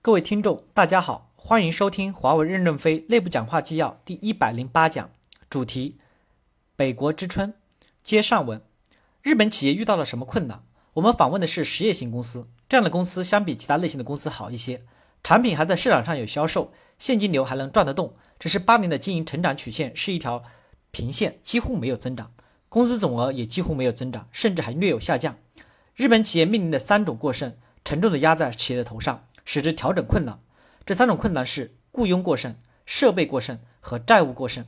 各位听众，大家好，欢迎收听华为任正非内部讲话纪要第一百零八讲，主题：北国之春。接上文，日本企业遇到了什么困难？我们访问的是实业型公司，这样的公司相比其他类型的公司好一些，产品还在市场上有销售，现金流还能转得动。只是八年的经营成长曲线是一条平线，几乎没有增长，工资总额也几乎没有增长，甚至还略有下降。日本企业面临的三种过剩，沉重的压在企业的头上。使之调整困难，这三种困难是雇佣过剩、设备过剩和债务过剩。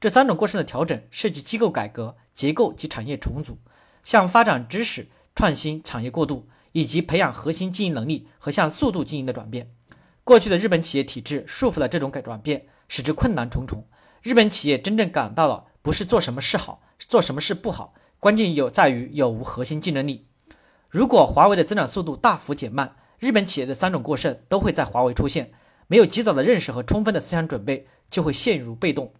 这三种过剩的调整涉及机构改革、结构及产业重组，向发展知识创新、产业过渡，以及培养核心经营能力和向速度经营的转变。过去的日本企业体制束缚了这种改转变，使之困难重重。日本企业真正感到了，不是做什么事好，做什么事不好，关键有在于有无核心竞争力。如果华为的增长速度大幅减慢，日本企业的三种过剩都会在华为出现，没有及早的认识和充分的思想准备，就会陷入被动。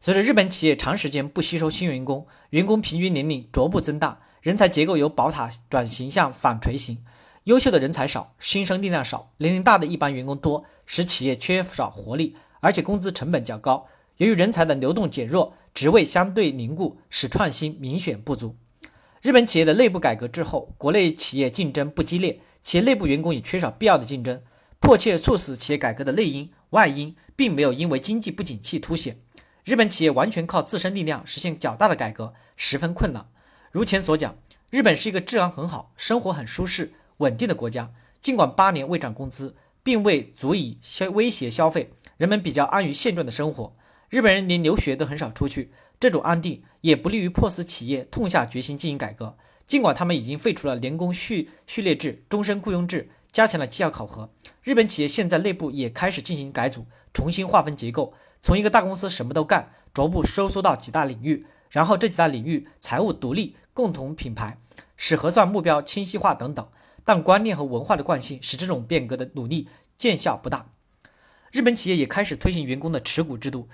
随着日本企业长时间不吸收新员工，员工平均年龄逐步增大，人才结构由宝塔转型向反锤型，优秀的人才少，新生力量少，年龄大的一般员工多，使企业缺少活力，而且工资成本较高。由于人才的流动减弱，职位相对凝固，使创新明显不足。日本企业的内部改革之后，国内企业竞争不激烈。企业内部员工也缺少必要的竞争，迫切促使企业改革的内因、外因，并没有因为经济不景气凸显。日本企业完全靠自身力量实现较大的改革，十分困难。如前所讲，日本是一个治安很好、生活很舒适、稳定的国家。尽管八年未涨工资，并未足以消威胁消费，人们比较安于现状的生活。日本人连留学都很少出去，这种安定也不利于迫使企业痛下决心进行改革。尽管他们已经废除了年工序序列制、终身雇佣制，加强了绩效考核，日本企业现在内部也开始进行改组，重新划分结构，从一个大公司什么都干，逐步收缩到几大领域，然后这几大领域财务独立，共同品牌，使核算目标清晰化等等。但观念和文化的惯性使这种变革的努力见效不大。日本企业也开始推行员工的持股制度，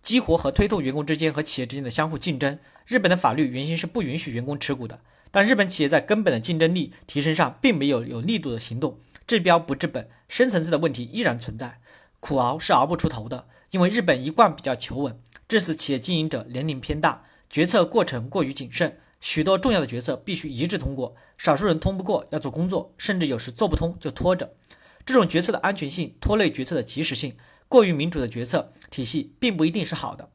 激活和推动员工之间和企业之间的相互竞争。日本的法律原先是不允许员工持股的。但日本企业在根本的竞争力提升上并没有有力度的行动，治标不治本，深层次的问题依然存在，苦熬是熬不出头的。因为日本一贯比较求稳，致使企业经营者年龄偏大，决策过程过于谨慎，许多重要的决策必须一致通过，少数人通不过要做工作，甚至有时做不通就拖着。这种决策的安全性拖累决策的及时性，过于民主的决策体系并不一定是好的。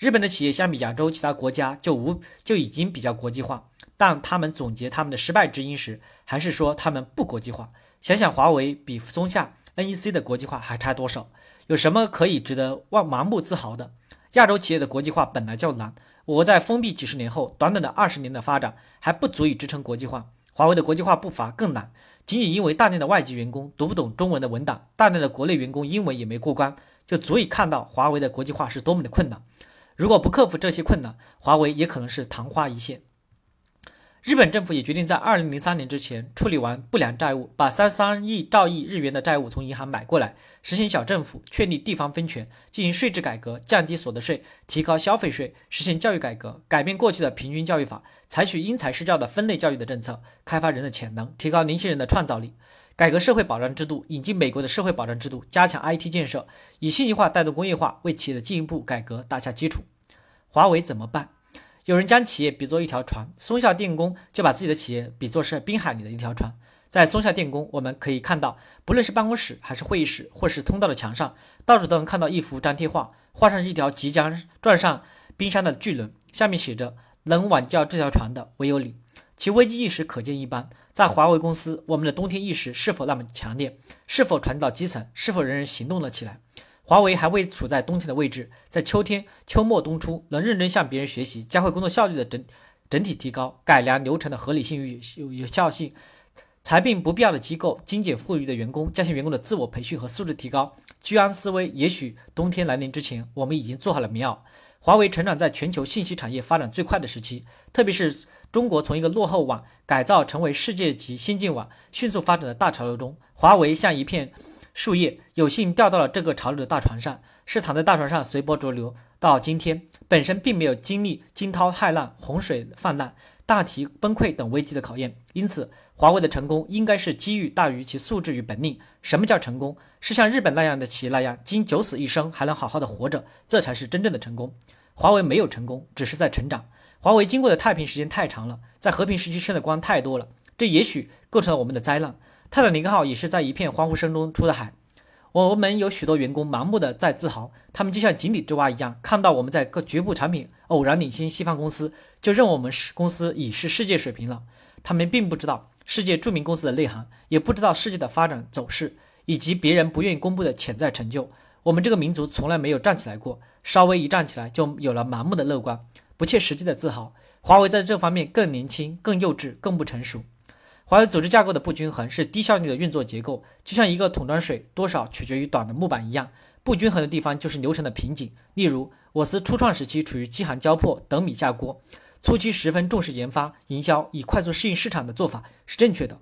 日本的企业相比亚洲其他国家就无就已经比较国际化。但他们总结他们的失败之因时，还是说他们不国际化。想想华为比松下、NEC 的国际化还差多少？有什么可以值得忘盲目自豪的？亚洲企业的国际化本来就难，我在封闭几十年后，短短的二十年的发展还不足以支撑国际化。华为的国际化步伐更难，仅仅因为大量的外籍员工读不懂中文的文档，大量的国内员工英文也没过关，就足以看到华为的国际化是多么的困难。如果不克服这些困难，华为也可能是昙花一现。日本政府也决定在二零零三年之前处理完不良债务，把三三亿兆亿日元的债务从银行买过来，实行小政府，确立地方分权，进行税制改革，降低所得税，提高消费税，实现教育改革，改变过去的平均教育法，采取因材施教的分类教育的政策，开发人的潜能，提高年轻人的创造力，改革社会保障制度，引进美国的社会保障制度，加强 IT 建设，以信息化带动工业化，为企业的进一步改革打下基础。华为怎么办？有人将企业比作一条船，松下电工就把自己的企业比作是滨海里的一条船。在松下电工，我们可以看到，不论是办公室还是会议室，或是通道的墙上，到处都能看到一幅张贴画，画上一条即将撞上冰山的巨轮，下面写着：“能挽救这条船的唯有你。”其危机意识可见一斑。在华为公司，我们的冬天意识是否那么强烈？是否传到基层？是否人人行动了起来？华为还未处在冬天的位置，在秋天、秋末、冬初，能认真向别人学习，加快工作效率的整整体提高，改良流程的合理性与有有效性，裁并不必要的机构，精简富余的员工，加强员工的自我培训和素质提高，居安思危。也许冬天来临之前，我们已经做好了棉袄。华为成长在全球信息产业发展最快的时期，特别是中国从一个落后网改造成为世界级先进网迅速发展的大潮流中，华为像一片。树叶有幸掉到了这个潮流的大船上，是躺在大船上随波逐流。到今天，本身并没有经历惊涛骇浪、洪水泛滥，大体崩溃等危机的考验。因此，华为的成功应该是机遇大于其素质与本领。什么叫成功？是像日本那样的企业那样，经九死一生还能好好的活着，这才是真正的成功。华为没有成功，只是在成长。华为经过的太平时间太长了，在和平时期生的光太多了，这也许构成了我们的灾难。泰坦尼克号也是在一片欢呼声中出的海。我们有许多员工盲目的在自豪，他们就像井底之蛙一样，看到我们在各局部产品偶然领先西方公司，就认为我们是公司已是世界水平了。他们并不知道世界著名公司的内涵，也不知道世界的发展走势，以及别人不愿意公布的潜在成就。我们这个民族从来没有站起来过，稍微一站起来，就有了盲目的乐观、不切实际的自豪。华为在这方面更年轻、更幼稚、更不成熟。华为组织架构的不均衡是低效率的运作结构，就像一个桶装水多少取决于短的木板一样，不均衡的地方就是流程的瓶颈。例如，我司初创时期处于饥寒交迫、等米下锅，初期十分重视研发、营销，以快速适应市场的做法是正确的。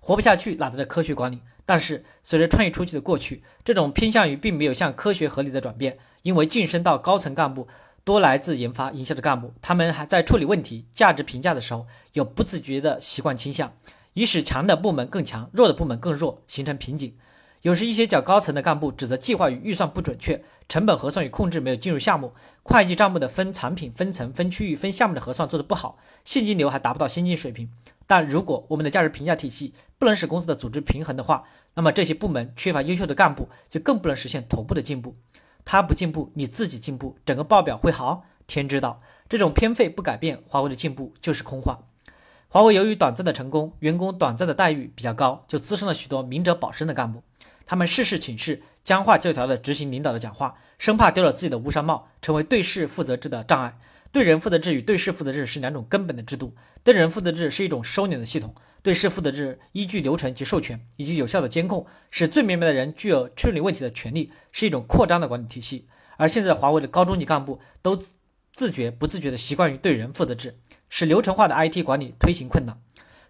活不下去哪来的科学管理？但是随着创业初期的过去，这种偏向于并没有向科学合理的转变，因为晋升到高层干部。多来自研发、营销的干部，他们还在处理问题、价值评价的时候，有不自觉的习惯倾向，以使强的部门更强，弱的部门更弱，形成瓶颈。有时一些较高层的干部指责计划与预算不准确，成本核算与控制没有进入项目，会计账目的分产品、分层、分区域、分项目的核算做得不好，现金流还达不到先进水平。但如果我们的价值评价体系不能使公司的组织平衡的话，那么这些部门缺乏优秀的干部，就更不能实现同步的进步。他不进步，你自己进步，整个报表会好？天知道，这种偏废不改变，华为的进步就是空话。华为由于短暂的成功，员工短暂的待遇比较高，就滋生了许多明哲保身的干部。他们事事请示，僵化教条的执行领导的讲话，生怕丢了自己的乌纱帽，成为对事负责制的障碍。对人负责制与对事负责制是两种根本的制度。对人负责制是一种收敛的系统。对事负责制依据流程及授权以及有效的监控，使最明白的人具有处理问题的权利，是一种扩张的管理体系。而现在华为的高中级干部都自觉不自觉地习惯于对人负责制，使流程化的 IT 管理推行困难，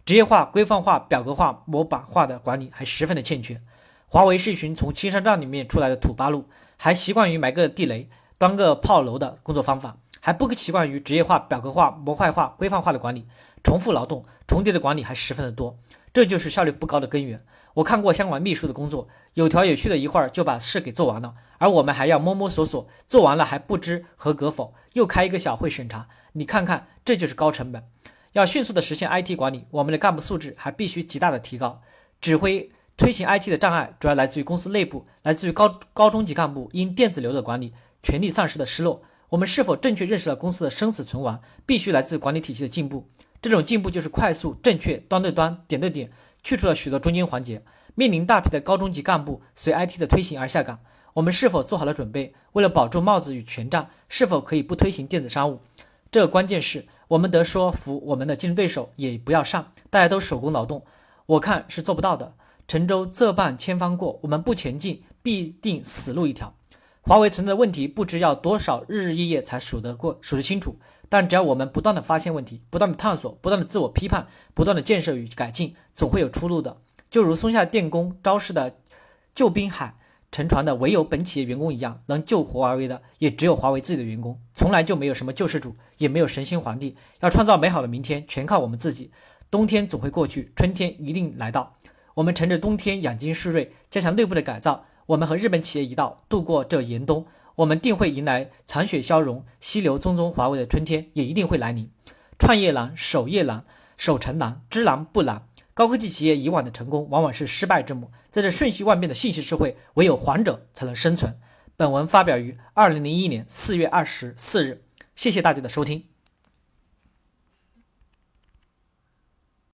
职业化、规范化、表格化、模板化的管理还十分的欠缺。华为是一群从青山帐里面出来的土八路，还习惯于埋个地雷、端个炮楼的工作方法，还不习惯于职业化、表格化、模块化、规范化的管理。重复劳动、重叠的管理还十分的多，这就是效率不高的根源。我看过相关秘书的工作，有条有序的一会儿就把事给做完了，而我们还要摸摸索索，做完了还不知合格否，又开一个小会审查。你看看，这就是高成本。要迅速的实现 IT 管理，我们的干部素质还必须极大的提高。指挥推行 IT 的障碍，主要来自于公司内部，来自于高高中级干部因电子流的管理权力丧失的失落。我们是否正确认识了公司的生死存亡，必须来自管理体系的进步。这种进步就是快速、正确、端对端、点对点，去除了许多中间环节。面临大批的高中级干部随 IT 的推行而下岗，我们是否做好了准备？为了保住帽子与权杖，是否可以不推行电子商务？这个关键是我们得说服我们的竞争对手也不要上，大家都手工劳动。我看是做不到的。沉舟这半千帆过，我们不前进，必定死路一条。华为存在的问题，不知要多少日日夜夜才数得过、数得清楚。但只要我们不断的发现问题，不断的探索，不断的自我批判，不断的建设与改进，总会有出路的。就如松下电工招式的救滨海沉船的唯有本企业员工一样，能救活华为的也只有华为自己的员工。从来就没有什么救世主，也没有神仙皇帝。要创造美好的明天，全靠我们自己。冬天总会过去，春天一定来到。我们乘着冬天养精蓄锐，加强内部的改造。我们和日本企业一道度过这严冬。我们定会迎来残雪消融、溪流淙淙，华为的春天也一定会来临。创业难，守业难，守成难，知难不难。高科技企业以往的成功往往是失败之母。在这瞬息万变的信息社会，唯有缓者才能生存。本文发表于二零零一年四月二十四日。谢谢大家的收听。